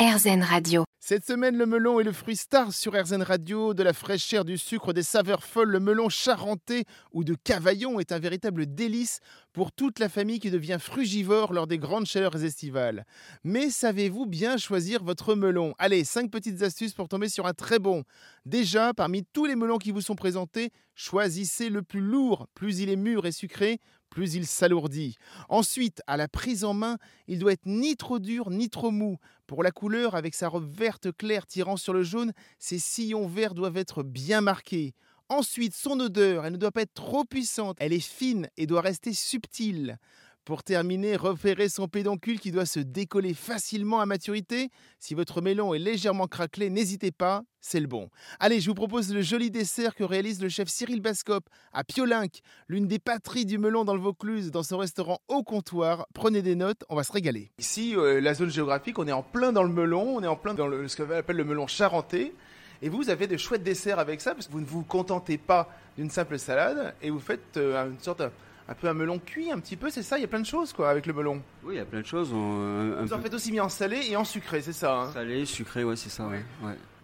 RZN Radio. Cette semaine, le melon est le fruit star sur RZN Radio. De la fraîcheur, du sucre, des saveurs folles, le melon charentais ou de Cavaillon est un véritable délice pour toute la famille qui devient frugivore lors des grandes chaleurs estivales. Mais savez-vous bien choisir votre melon? Allez, 5 petites astuces pour tomber sur un très bon. Déjà, parmi tous les melons qui vous sont présentés, choisissez le plus lourd. Plus il est mûr et sucré, plus il s'alourdit. Ensuite, à la prise en main, il doit être ni trop dur ni trop mou. Pour la couleur, avec sa robe verte claire tirant sur le jaune, ses sillons verts doivent être bien marqués. Ensuite, son odeur, elle ne doit pas être trop puissante, elle est fine et doit rester subtile. Pour terminer, repérez son pédoncule qui doit se décoller facilement à maturité. Si votre melon est légèrement craquelé, n'hésitez pas, c'est le bon. Allez, je vous propose le joli dessert que réalise le chef Cyril Bascop à Piolinck, l'une des patries du melon dans le Vaucluse, dans son restaurant au comptoir. Prenez des notes, on va se régaler. Ici, euh, la zone géographique, on est en plein dans le melon, on est en plein dans ce qu'on appelle le melon charentais. Et vous, avez de chouettes desserts avec ça, parce que vous ne vous contentez pas d'une simple salade, et vous faites euh, une sorte de un peu un melon cuit, un petit peu, c'est ça Il y a plein de choses quoi avec le melon. Oui, il y a plein de choses. On, vous en faites aussi bien en salé et en sucré, c'est ça hein Salé, sucré, ouais, c'est ça, ouais.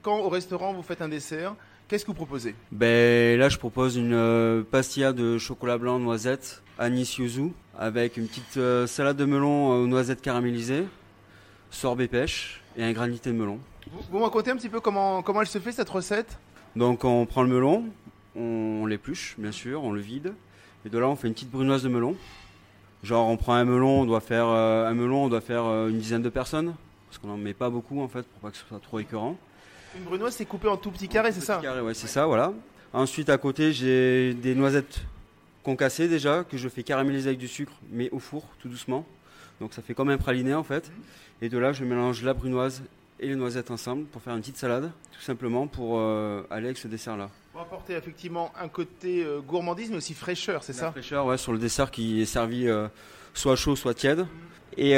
Quand au restaurant vous faites un dessert, qu'est-ce que vous proposez? Ben là, je propose une euh, pastilla de chocolat blanc noisette anis yuzu avec une petite euh, salade de melon aux noisettes caramélisées, sorbet pêche et un granité de melon. Vous, vous me racontez un petit peu comment, comment elle se fait cette recette? Donc on prend le melon, on l'épluche bien sûr, on le vide. Et de là, on fait une petite brunoise de melon. Genre, on prend un melon, on doit faire, euh, un melon, on doit faire euh, une dizaine de personnes. Parce qu'on n'en met pas beaucoup, en fait, pour pas que ce soit trop écœurant. Une brunoise, c'est coupé en tout petits carrés, c'est ça carré, ouais, c'est ça, voilà. Ensuite, à côté, j'ai des noisettes concassées déjà, que je fais caraméliser avec du sucre, mais au four, tout doucement. Donc ça fait comme un praliné, en fait. Et de là, je mélange la brunoise et les noisettes ensemble pour faire une petite salade, tout simplement pour euh, aller avec ce dessert-là. Pour apporter effectivement un côté euh, gourmandise, mais aussi fraîcheur, c'est ça? Fraîcheur, ouais, sur le dessert qui est servi euh, soit chaud, soit tiède. Et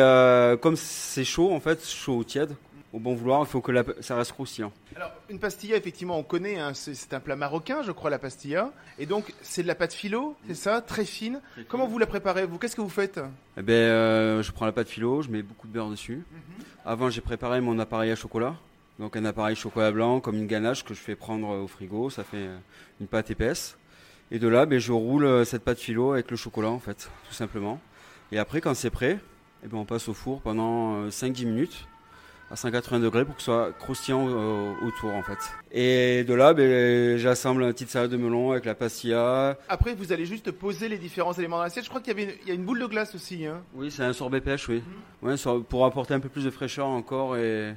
comme c'est chaud, en fait, chaud ou tiède, au bon vouloir, il faut que ça reste croustillant. Alors, une pastilla, effectivement, on connaît, hein, c'est un plat marocain, je crois, la pastilla. Et donc, c'est de la pâte philo, c'est ça, très fine. Comment vous la préparez, vous Qu'est-ce que vous faites? Eh ben, Je prends la pâte philo, je mets beaucoup de beurre dessus. Mhm. Avant, j'ai préparé mon appareil à chocolat. Donc un appareil chocolat blanc comme une ganache que je fais prendre au frigo, ça fait une pâte épaisse. Et de là, ben, je roule euh, cette pâte philo avec le chocolat en fait, tout simplement. Et après, quand c'est prêt, eh ben, on passe au four pendant 5-10 euh, minutes à 180 degrés pour que ce soit croustillant euh, autour en fait. Et de là, ben, j'assemble une petite salade de melon avec la pastilla. Après, vous allez juste poser les différents éléments dans l'assiette. Je crois qu'il y avait une, y a une boule de glace aussi. Hein. Oui, c'est un sorbet pêche, oui. Mhm. Ouais, pour apporter un peu plus de fraîcheur encore et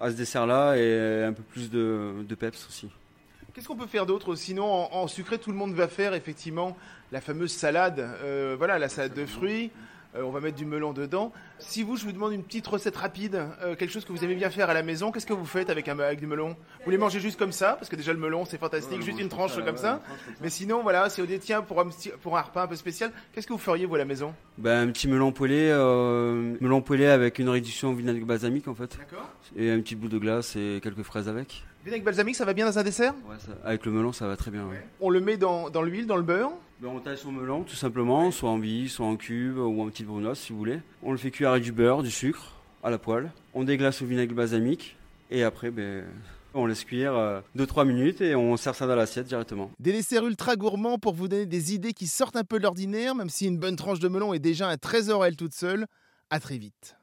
à ce dessert-là et un peu plus de, de peps aussi. Qu'est-ce qu'on peut faire d'autre? Sinon, en, sucré, tout le monde va faire effectivement la fameuse salade. Euh, voilà, la salade de fruits. Euh, on va mettre du melon dedans. Si vous, je vous demande une petite recette rapide, euh, quelque chose que vous aimez bien faire à la maison, qu'est-ce que vous faites avec, un, avec du melon Vous les mangez juste comme ça, parce que déjà le melon c'est fantastique, juste une tranche comme ça. Mais sinon, voilà, si on détient pour un, pour un repas un peu spécial, qu'est-ce que vous feriez vous à la maison ben, Un petit melon poêlé, euh, melon poêlé avec une réduction au vinaigre balsamique en fait. D'accord. Et un petit bout de glace et quelques fraises avec. Vinaigre balsamique, ça va bien dans un dessert? Ouais, Avec le melon, ça va très bien. On le met dans, dans l'huile, dans le beurre? Ben, On taille son melon, tout simplement, soit en billes, soit en cube ou en petite brunoise, si vous voulez. On le fait cuire du beurre, du sucre, à la poêle. On déglace au vinaigre balsamique. Et après, ben, on laisse cuire 2-3 euh, minutes et on sert ça dans l'assiette directement. Des desserts ultra gourmands pour vous donner des idées qui sortent un peu de l'ordinaire, même si une bonne tranche de melon est déjà un trésor à elle toute seule. À très vite.